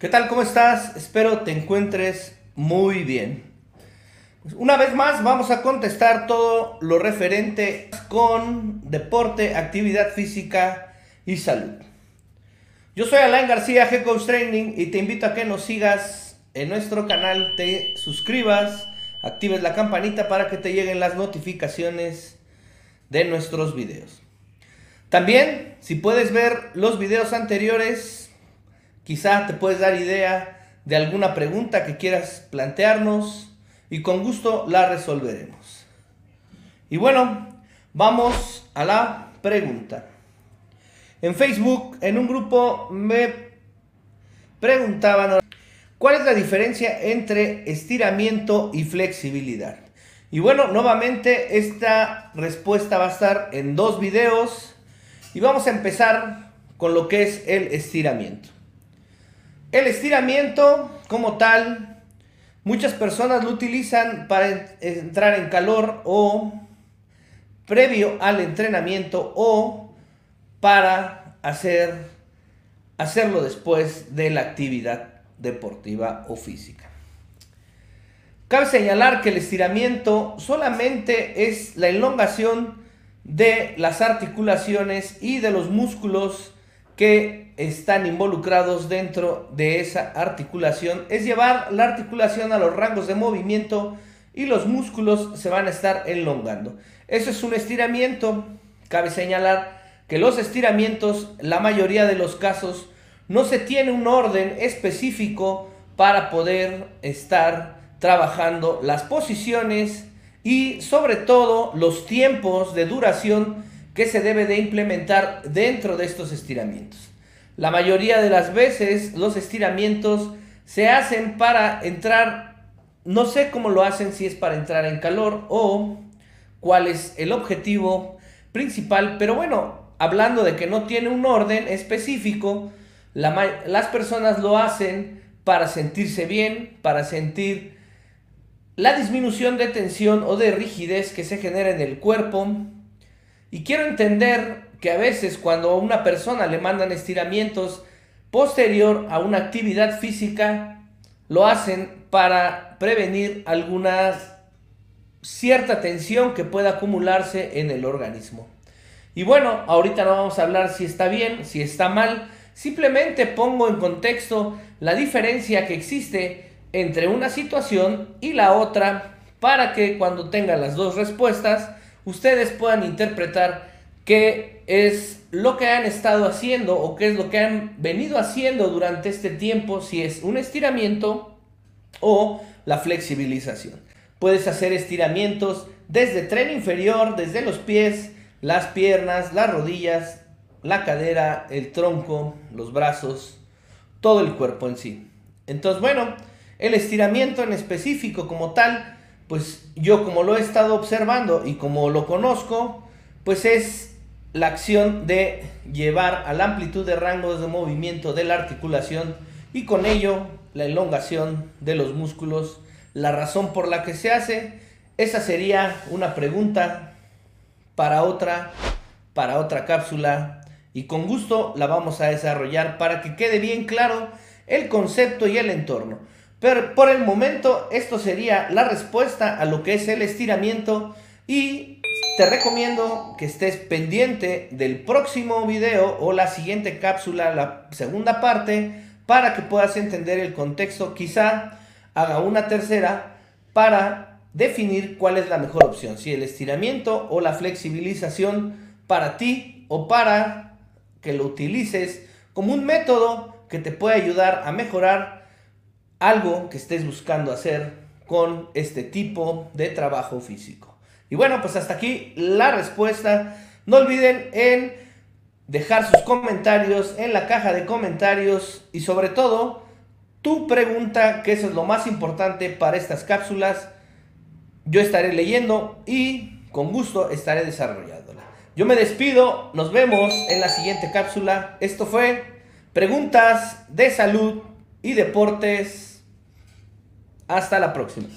¿Qué tal? ¿Cómo estás? Espero te encuentres muy bien. Una vez más vamos a contestar todo lo referente con deporte, actividad física y salud. Yo soy Alain García, G Coach Training y te invito a que nos sigas en nuestro canal, te suscribas, actives la campanita para que te lleguen las notificaciones de nuestros videos. También, si puedes ver los videos anteriores, Quizá te puedes dar idea de alguna pregunta que quieras plantearnos y con gusto la resolveremos. Y bueno, vamos a la pregunta. En Facebook, en un grupo, me preguntaban cuál es la diferencia entre estiramiento y flexibilidad. Y bueno, nuevamente esta respuesta va a estar en dos videos y vamos a empezar con lo que es el estiramiento. El estiramiento como tal, muchas personas lo utilizan para entrar en calor o previo al entrenamiento o para hacer, hacerlo después de la actividad deportiva o física. Cabe señalar que el estiramiento solamente es la elongación de las articulaciones y de los músculos que están involucrados dentro de esa articulación es llevar la articulación a los rangos de movimiento y los músculos se van a estar elongando. Eso es un estiramiento. Cabe señalar que los estiramientos, la mayoría de los casos, no se tiene un orden específico para poder estar trabajando las posiciones y sobre todo los tiempos de duración que se debe de implementar dentro de estos estiramientos. La mayoría de las veces los estiramientos se hacen para entrar, no sé cómo lo hacen, si es para entrar en calor o cuál es el objetivo principal, pero bueno, hablando de que no tiene un orden específico, las personas lo hacen para sentirse bien, para sentir la disminución de tensión o de rigidez que se genera en el cuerpo, y quiero entender que a veces cuando a una persona le mandan estiramientos posterior a una actividad física, lo hacen para prevenir alguna cierta tensión que pueda acumularse en el organismo. Y bueno, ahorita no vamos a hablar si está bien, si está mal, simplemente pongo en contexto la diferencia que existe entre una situación y la otra para que cuando tengan las dos respuestas ustedes puedan interpretar qué es lo que han estado haciendo o qué es lo que han venido haciendo durante este tiempo, si es un estiramiento o la flexibilización. Puedes hacer estiramientos desde tren inferior, desde los pies, las piernas, las rodillas, la cadera, el tronco, los brazos, todo el cuerpo en sí. Entonces, bueno, el estiramiento en específico como tal pues yo como lo he estado observando y como lo conozco, pues es la acción de llevar a la amplitud de rangos de movimiento de la articulación y con ello la elongación de los músculos. La razón por la que se hace, esa sería una pregunta para otra, para otra cápsula y con gusto la vamos a desarrollar para que quede bien claro el concepto y el entorno. Pero por el momento esto sería la respuesta a lo que es el estiramiento y te recomiendo que estés pendiente del próximo video o la siguiente cápsula, la segunda parte, para que puedas entender el contexto. Quizá haga una tercera para definir cuál es la mejor opción, si el estiramiento o la flexibilización para ti o para que lo utilices como un método que te puede ayudar a mejorar algo que estés buscando hacer con este tipo de trabajo físico. Y bueno, pues hasta aquí la respuesta. No olviden en dejar sus comentarios en la caja de comentarios y sobre todo tu pregunta, que eso es lo más importante para estas cápsulas. Yo estaré leyendo y con gusto estaré desarrollándola. Yo me despido, nos vemos en la siguiente cápsula. Esto fue preguntas de salud y deportes hasta la próxima.